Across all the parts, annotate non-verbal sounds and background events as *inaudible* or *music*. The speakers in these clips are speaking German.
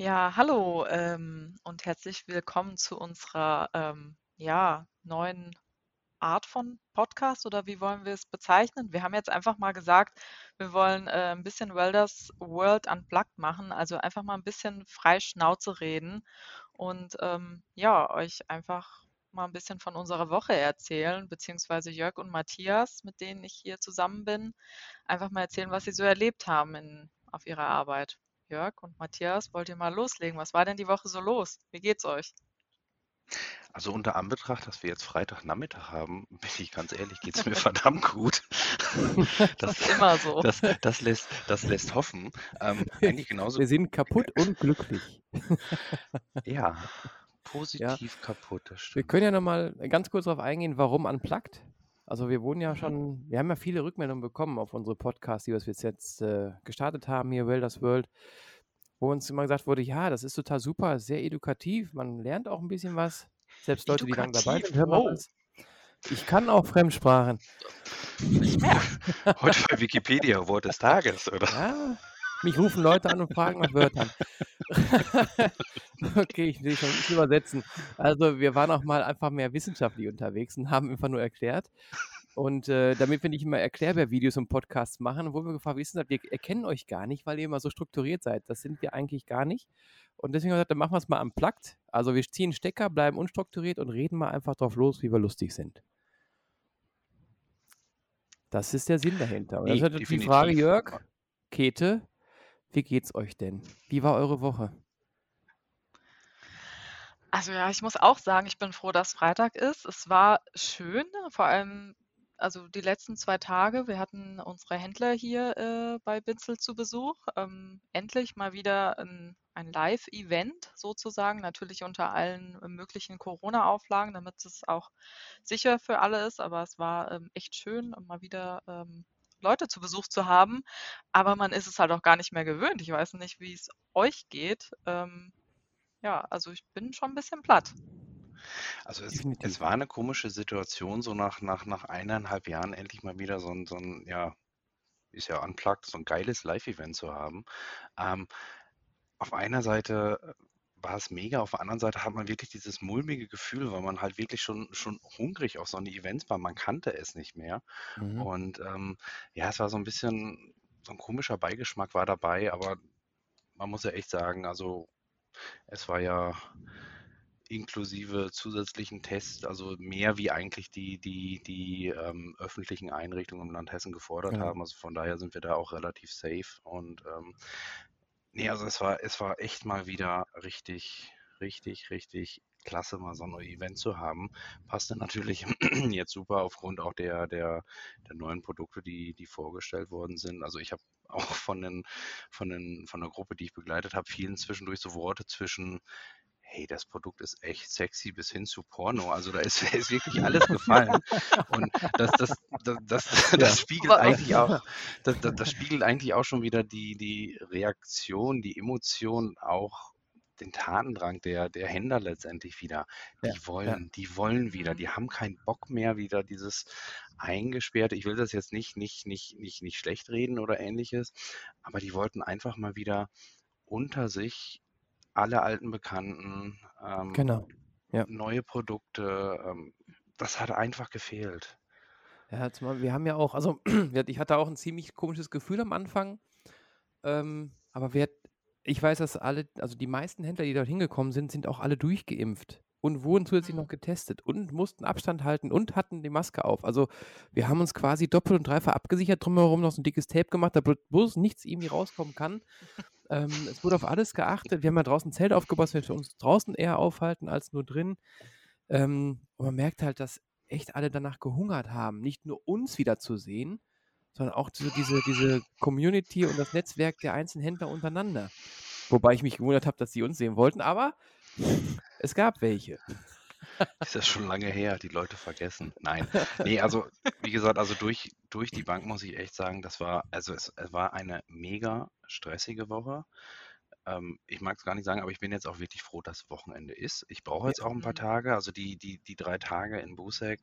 Ja, hallo ähm, und herzlich willkommen zu unserer ähm, ja, neuen Art von Podcast oder wie wollen wir es bezeichnen? Wir haben jetzt einfach mal gesagt, wir wollen äh, ein bisschen Welders World Unplugged machen, also einfach mal ein bisschen frei Schnauze reden und ähm, ja, euch einfach mal ein bisschen von unserer Woche erzählen, beziehungsweise Jörg und Matthias, mit denen ich hier zusammen bin, einfach mal erzählen, was sie so erlebt haben in, auf ihrer Arbeit. Jörg und Matthias, wollt ihr mal loslegen? Was war denn die Woche so los? Wie geht's euch? Also unter Anbetracht, dass wir jetzt Freitagnachmittag haben, *laughs* bin ich ganz ehrlich, geht es mir verdammt gut. *laughs* Das, das, ist immer so. Das, das, lässt, das lässt hoffen. Ähm, eigentlich genauso. Wir sind kaputt *laughs* und glücklich. Ja, positiv ja. kaputt. Wir können ja nochmal ganz kurz darauf eingehen, warum unplugged? Also wir wurden ja schon, wir haben ja viele Rückmeldungen bekommen auf unsere Podcasts, die wir jetzt äh, gestartet haben, hier Wilders World, wo uns immer gesagt wurde, ja, das ist total super, sehr edukativ, man lernt auch ein bisschen was. Selbst Leute, die lange dabei sind, hören wow. das. Ich kann auch Fremdsprachen. Heute bei Wikipedia Wort des Tages, oder? Ja, mich rufen Leute an und fragen nach Wörtern. *laughs* okay, ich will schon nicht übersetzen. Also wir waren auch mal einfach mehr wissenschaftlich unterwegs und haben einfach nur erklärt. Und äh, damit wir nicht immer Erklärbär-Videos und Podcasts machen, wo wir gefragt wissen, wir erkennen euch gar nicht, weil ihr immer so strukturiert seid. Das sind wir eigentlich gar nicht. Und deswegen haben wir gesagt, dann machen wir es mal am Plakt. Also wir ziehen Stecker, bleiben unstrukturiert und reden mal einfach drauf los, wie wir lustig sind. Das ist der Sinn dahinter. Und das ist die Frage, Jörg, Käthe, wie geht's euch denn? Wie war eure Woche? Also ja, ich muss auch sagen, ich bin froh, dass Freitag ist. Es war schön, vor allem also die letzten zwei Tage. Wir hatten unsere Händler hier äh, bei Binzel zu Besuch. Ähm, endlich mal wieder ein, ein Live-Event sozusagen, natürlich unter allen möglichen Corona-Auflagen, damit es auch sicher für alle ist. Aber es war ähm, echt schön, mal wieder ähm, Leute zu Besuch zu haben. Aber man ist es halt auch gar nicht mehr gewöhnt. Ich weiß nicht, wie es euch geht. Ähm, ja, also ich bin schon ein bisschen platt. Also es, es war eine komische Situation, so nach, nach, nach eineinhalb Jahren endlich mal wieder so ein, so ein ja, ist ja unplugged, so ein geiles Live-Event zu haben. Ähm, auf einer Seite war es mega. Auf der anderen Seite hat man wirklich dieses mulmige Gefühl, weil man halt wirklich schon, schon hungrig auf so eine Events war. Man kannte es nicht mehr. Mhm. Und ähm, ja, es war so ein bisschen, so ein komischer Beigeschmack war dabei, aber man muss ja echt sagen, also es war ja inklusive zusätzlichen Tests, also mehr wie eigentlich die, die, die ähm, öffentlichen Einrichtungen im Land Hessen gefordert ja. haben. Also von daher sind wir da auch relativ safe. Und ähm, Nee, also es war, es war echt mal wieder richtig, richtig, richtig klasse, mal so ein Event zu haben. Passte natürlich *clears throat* jetzt super aufgrund auch der, der, der neuen Produkte, die, die vorgestellt worden sind. Also ich habe *laughs* auch von, den, von, den, von der Gruppe, die ich begleitet habe, vielen zwischendurch so Worte zwischen hey, das Produkt ist echt sexy bis hin zu Porno. Also da ist, *laughs* ist wirklich alles gefallen. Und das, das, das, das, *laughs* das spiegelt eigentlich auch, das, das, spiegelt eigentlich auch schon wieder die, die Reaktion, die Emotion, auch den Tatendrang der, der Händler letztendlich wieder. Die ja, wollen, ja. die wollen wieder, die haben keinen Bock mehr wieder dieses eingesperrte. Ich will das jetzt nicht, nicht, nicht, nicht, nicht schlecht reden oder ähnliches, aber die wollten einfach mal wieder unter sich alle alten Bekannten, ähm, genau. ja. neue Produkte. Ähm, das hat einfach gefehlt. Ja, zumal wir haben ja auch, also *clears throat* ich hatte auch ein ziemlich komisches Gefühl am Anfang, ähm, aber wir, ich weiß, dass alle, also die meisten Händler, die dort hingekommen sind, sind auch alle durchgeimpft und wurden zusätzlich noch mhm. getestet und mussten Abstand halten und hatten die Maske auf. Also wir haben uns quasi doppelt und dreifach abgesichert, drumherum noch so ein dickes Tape gemacht, da bloß nichts irgendwie rauskommen kann. Ähm, es wurde auf alles geachtet. Wir haben ja draußen ein Zelt aufgebaut, wir uns draußen eher aufhalten als nur drin. Ähm, und man merkt halt, dass echt alle danach gehungert haben, nicht nur uns wieder zu sehen, sondern auch so diese, diese Community und das Netzwerk der einzelnen Händler untereinander. Wobei ich mich gewundert habe, dass sie uns sehen wollten, aber es gab welche. *laughs* Ist ja schon lange her, die Leute vergessen. Nein. Nee, also wie gesagt, also durch, durch die Bank muss ich echt sagen, das war, also es, es war eine mega stressige Woche. Ähm, ich mag es gar nicht sagen, aber ich bin jetzt auch wirklich froh, dass Wochenende ist. Ich brauche jetzt auch ein paar Mhm. Tage, also die, die, die drei Tage in Busek,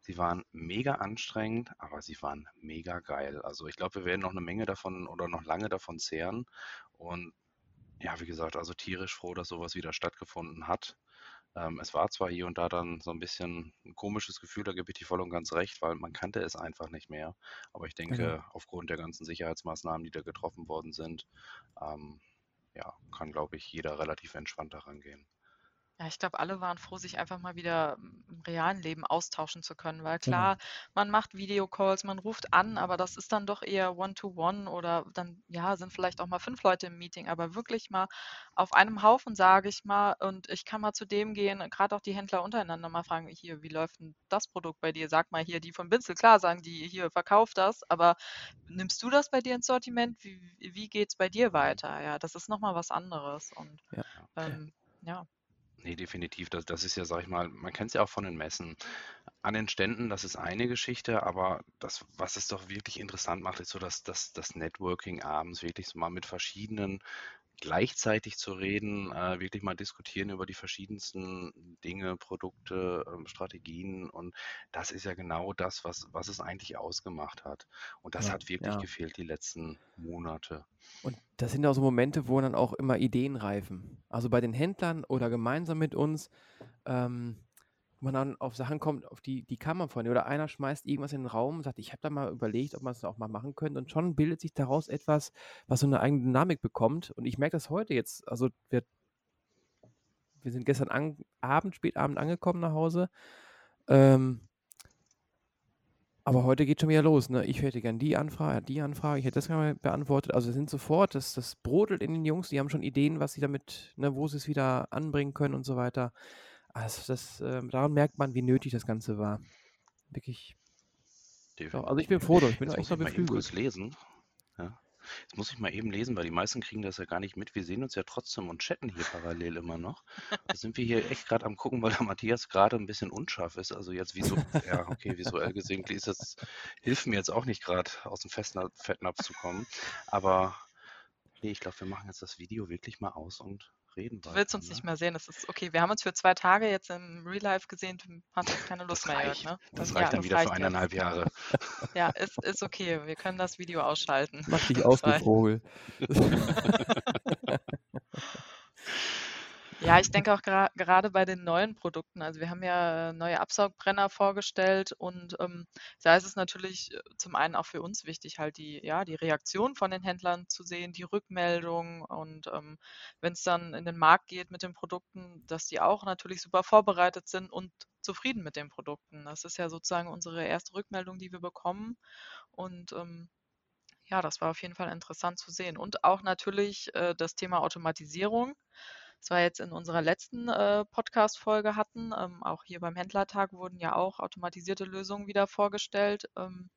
sie waren mega anstrengend, aber sie waren mega geil. Also ich glaube, wir werden noch eine Menge davon oder noch lange davon zehren. Und ja, wie gesagt, also tierisch froh, dass sowas wieder stattgefunden hat. Ähm, es war zwar hier und da dann so ein bisschen ein komisches Gefühl, da gebe ich dir voll und ganz recht, weil man kannte es einfach nicht mehr. Aber ich Genau. denke, aufgrund der ganzen Sicherheitsmaßnahmen, die da getroffen worden sind, ähm, ja, kann, glaube ich, jeder relativ entspannt daran gehen. Ja, ich glaube, alle waren froh, sich einfach mal wieder im realen Leben austauschen zu können, weil Genau. klar, man macht Videocalls, man ruft an, aber das ist dann doch eher One-to-One oder dann, ja, sind vielleicht auch mal fünf Leute im Meeting, aber wirklich mal auf einem Haufen, sage ich mal, und ich kann mal zu dem gehen, gerade auch die Händler untereinander mal fragen, hier, wie läuft denn das Produkt bei dir? Sag mal hier, die von Binzel, klar sagen die, hier, verkauf das, aber nimmst du das bei dir ins Sortiment? Wie, wie geht es bei dir weiter? Ja, das ist nochmal was anderes und Ja. ähm, ja. Nee, definitiv. Das, das ist ja, sag ich mal, man kennt es ja auch von den Messen. An den Ständen, das ist eine Geschichte, aber das, was es doch wirklich interessant macht, ist so das, das, das Networking abends, wirklich so mal mit verschiedenen gleichzeitig zu reden, äh, wirklich mal diskutieren über die verschiedensten Dinge, Produkte, ähm, Strategien. Und das ist ja genau das, was, was es eigentlich ausgemacht hat. Und das Ja, hat wirklich ja. gefehlt die letzten Monate. Und das sind auch so Momente, wo dann auch immer Ideen reifen. Also bei den Händlern oder gemeinsam mit uns, ähm, man dann auf Sachen kommt, auf die, die kann man vorne. Oder einer schmeißt irgendwas in den Raum und sagt, ich habe da mal überlegt, ob man es auch mal machen könnte. Und schon bildet sich daraus etwas, was so eine eigene Dynamik bekommt. Und ich merke das heute jetzt. Also wir, wir sind gestern an, Abend, spät Abend angekommen nach Hause. Ähm, aber heute geht schon wieder los. Ne? Ich hätte gern die Anfrage, die Anfrage, ich hätte das gerne beantwortet. Also wir sind sofort, das, das brodelt in den Jungs, die haben schon Ideen, was sie damit, ne, wo sie es wieder anbringen können und so weiter. Also das, ähm, daran merkt man, wie nötig das Ganze war. Wirklich. Doch, also ich bin froh, ich bin Jetzt echt noch beflügelt. lesen. Ja. Jetzt muss ich mal eben lesen, weil die meisten kriegen das ja gar nicht mit. Wir sehen uns ja trotzdem und chatten hier parallel immer noch. Da sind wir hier echt gerade am gucken, weil der Matthias gerade ein bisschen unscharf ist. Also jetzt visu ja, okay, visuell gesehen ist das, hilft mir jetzt auch nicht gerade aus dem Fettnapf zu kommen. Aber nee, ich glaube, wir machen jetzt das Video wirklich mal aus und reden Du willst uns Ne? nicht mehr sehen, das ist okay. Wir haben uns für zwei Tage jetzt im Real Life gesehen, du hast jetzt keine Lust Das mehr, Jörg, reicht. ne? Das ja, reicht dann das wieder für reicht jetzt. eineinhalb Jahre. Ja, ist, ist okay, wir können das Video ausschalten. Mach dich *laughs* Das *laughs* aus, du reicht. Vogel. Ja, ich denke auch gerade bei den neuen Produkten, also wir haben ja neue Absaugbrenner vorgestellt und ähm, da ist es natürlich äh, zum einen auch für uns wichtig, halt die, ja, die Reaktion von den Händlern zu sehen, die Rückmeldung und ähm, wenn es dann in den Markt geht mit den Produkten, dass die auch natürlich super vorbereitet sind und zufrieden mit den Produkten. Das ist ja sozusagen unsere erste Rückmeldung, die wir bekommen und ähm, ja, das war auf jeden Fall interessant zu sehen. Und auch natürlich äh, das Thema Automatisierung. Das war jetzt in unserer letzten äh, Podcast-Folge hatten. Ähm, auch hier beim Händlertag wurden ja auch automatisierte Lösungen wieder vorgestellt. Ähm,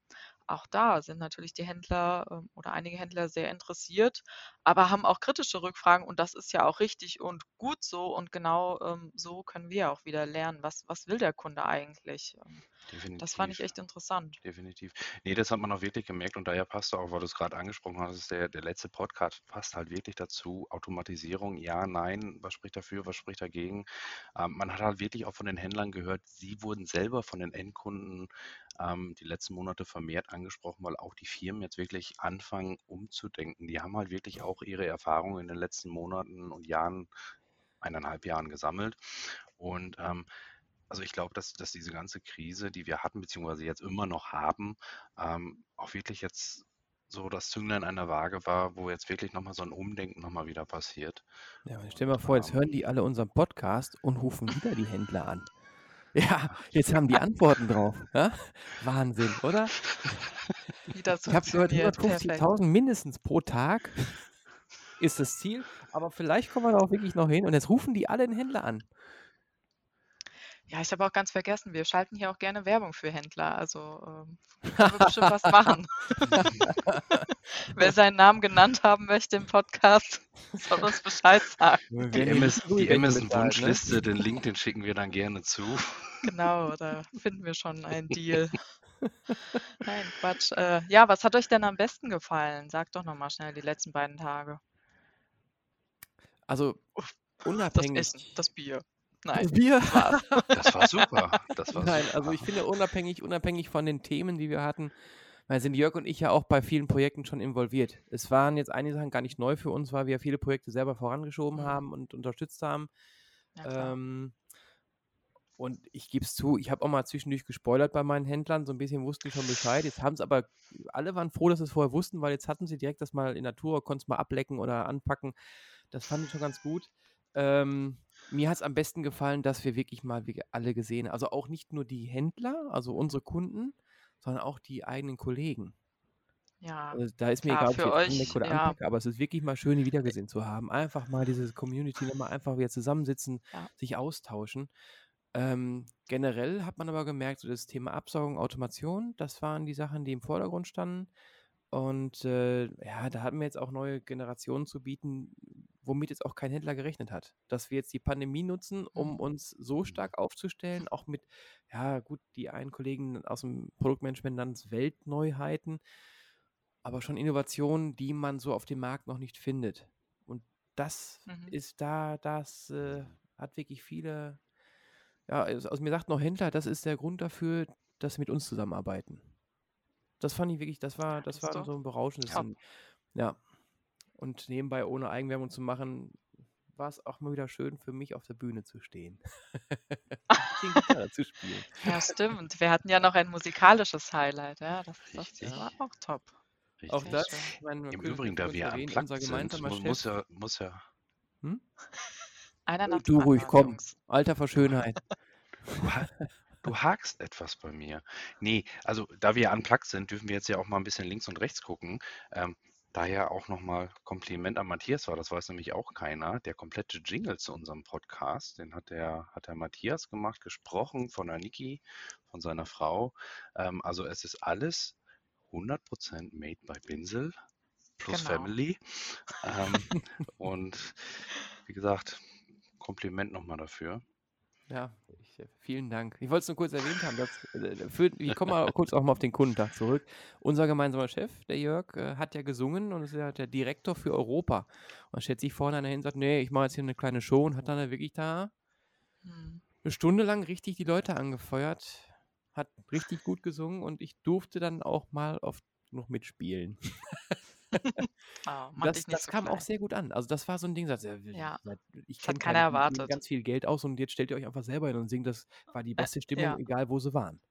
auch da sind natürlich die Händler ähm, oder einige Händler sehr interessiert, aber haben auch kritische Rückfragen und das ist ja auch richtig und gut so und genau ähm, so können wir auch wieder lernen, was, was will der Kunde eigentlich. Ähm, das fand ich Definitiv. echt interessant. Definitiv. Nee, das hat man auch wirklich gemerkt und daher passt auch, weil du es gerade angesprochen hast, der, der letzte Podcast passt halt wirklich dazu. Automatisierung, ja, nein, was spricht dafür, was spricht dagegen? Ähm, man hat halt wirklich auch von den Händlern gehört, sie wurden selber von den Endkunden ähm, die letzten Monate vermehrt angesprochen, weil auch die Firmen jetzt wirklich anfangen umzudenken. Die haben halt wirklich auch ihre Erfahrungen in den letzten Monaten und Jahren, eineinhalb Jahren gesammelt und ähm, also ich glaube, dass, dass diese ganze Krise, die wir hatten, beziehungsweise jetzt immer noch haben, ähm, auch wirklich jetzt so das Zünglein einer Waage war, wo jetzt wirklich nochmal so ein Umdenken nochmal wieder passiert. Ja, stell dir mal vor, jetzt Ähm, hören die alle unseren Podcast und rufen wieder die Händler an. *laughs* Ja, jetzt haben die Antworten drauf. Ja? Wahnsinn, oder? *laughs* Ich habe gehört, funktioniert. Perfekt. 150.000 mindestens pro Tag *laughs* ist das Ziel. Aber vielleicht kommen wir da auch wirklich noch hin. Und jetzt rufen die alle den Händler an. Ja, ich habe auch ganz vergessen, wir schalten hier auch gerne Werbung für Händler. Also ähm, *laughs* können wir bestimmt was machen. *laughs* Wer seinen Namen genannt haben möchte im Podcast, *laughs* soll uns Bescheid sagen. Die, MS, die Amazon-Wunschliste, ne? den Link, den schicken wir dann gerne zu. Genau, da finden wir schon einen Deal. Nein, Quatsch. Äh, ja, was hat euch denn am besten gefallen? Sagt doch nochmal schnell die letzten beiden Tage. Also unabhängig. Das Essen, das Bier. Nein. *laughs* Bier. Das war super. Das war Nein, super. also ich finde unabhängig, unabhängig von den Themen, die wir hatten, weil sind Jörg und ich ja auch bei vielen Projekten schon involviert. Es waren jetzt einige Sachen gar nicht neu für uns, weil wir viele Projekte selber vorangeschoben Mhm. haben und unterstützt haben. Ja. Ähm, und ich gebe es zu, ich habe auch mal zwischendurch gespoilert bei meinen Händlern, so ein bisschen wussten die schon Bescheid. Jetzt haben es aber, alle waren froh, dass sie es vorher wussten, weil jetzt hatten sie direkt das mal in der Tour, konnten es mal ablecken oder anpacken. Das fand ich schon ganz gut. Ähm, mir hat es am besten gefallen, dass wir wirklich mal alle gesehen. Also auch nicht nur die Händler, also unsere Kunden, sondern auch die eigenen Kollegen. ja, Also da ist mir Klar, egal, ob ich jetzt euch, oder ja. anpacke, aber es ist wirklich mal schön, die wiedergesehen zu haben. Einfach mal diese Community nochmal einfach wieder zusammensitzen, Ja. sich austauschen. Ähm, generell hat man aber gemerkt, so das Thema Absaugung, Automation, das waren die Sachen, die im Vordergrund standen. Und äh, ja, da hatten wir jetzt auch neue Generationen zu bieten, womit jetzt auch kein Händler gerechnet hat. Dass wir jetzt die Pandemie nutzen, um Mhm. uns so stark aufzustellen, auch mit, ja gut, die einen Kollegen aus dem Produktmanagement nennen es Weltneuheiten, aber schon Innovationen, die man so auf dem Markt noch nicht findet. Und das Mhm. ist da, das äh, hat wirklich viele, ja, also mir sagt noch Händler, das ist der Grund dafür, dass sie mit uns zusammenarbeiten. Das fand ich wirklich, das war, Ja, das das war so ein berauschendes. Ding. Ja. Und nebenbei, ohne Eigenwerbung zu machen, war es auch mal wieder schön für mich auf der Bühne zu stehen. *laughs* Gitarre zu spielen. Ja, stimmt. Wir hatten ja noch ein musikalisches Highlight. Ja, das, das war auch top. Auch Richtig. Sehr das, schön. ich meine, man Im Übrigen, da wir unplugged unser sind, muss ja, muss ja, Hm? Einer nach Du dem ruhig, komm. Jungs. Alter vor Schönheit. *laughs* du, ha du hakst etwas bei mir. Nee, also da wir unplugged sind, dürfen wir jetzt ja auch mal ein bisschen links und rechts gucken. Ähm, daher auch nochmal Kompliment an Matthias war, das weiß nämlich auch keiner. Der komplette Jingle zu unserem Podcast, den hat der, hat der Matthias gemacht, gesprochen von der Niki, von seiner Frau. Ähm, also es ist alles 100% made by Binsel plus Genau. Family. Ähm, und wie gesagt, Kompliment nochmal dafür. Ja, ich, äh, vielen Dank. Ich wollte es nur kurz erwähnt haben. Dass, äh, für, ich komme mal kurz auch mal auf den Kundentag zurück. Unser gemeinsamer Chef, der Jörg, äh, hat ja gesungen und ist ja der Direktor für Europa. Und dann stellt sich vorne einer hin und sagt, nee, ich mache jetzt hier eine kleine Show und hat dann da wirklich da Hm. eine Stunde lang richtig die Leute angefeuert, hat richtig gut gesungen und ich durfte dann auch mal oft noch mitspielen. *laughs* *laughs* Mach Das, das so kam auch klein. sehr gut an. Also das war so ein Ding, sagt, ja, Ja. ich Das hat kenne keiner erwartet. ganz viel Geld aus und jetzt stellt ihr euch einfach selber hin und singt, das war die beste *laughs* Stimmung, ja. egal wo sie waren.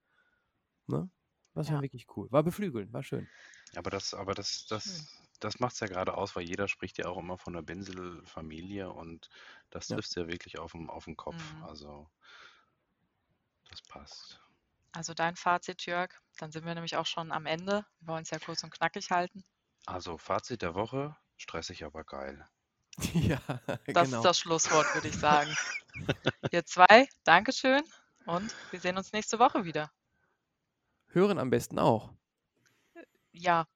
Ne? Das war wirklich cool. War beflügelnd, war schön. Aber das, aber das, Schön. das, das macht es ja gerade aus, weil jeder spricht ja auch immer von der Binsel-Familie und das Ja. trifft ja wirklich auf den, auf den Kopf. Mhm. Also das passt. Also dein Fazit, Jörg, dann sind wir nämlich auch schon am Ende. Wir wollen es ja kurz und knackig halten. Also Fazit der Woche, stressig, aber geil. *laughs* ja, Das genau. ist das Schlusswort, würde ich sagen. *laughs* Ihr zwei, Dankeschön und wir sehen uns nächste Woche wieder. Hören am besten auch. Ja,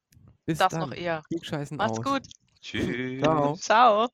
Bis das dann. noch eher. Klugscheißen Macht's aus. gut. Tschüss. Ciao. Ciao.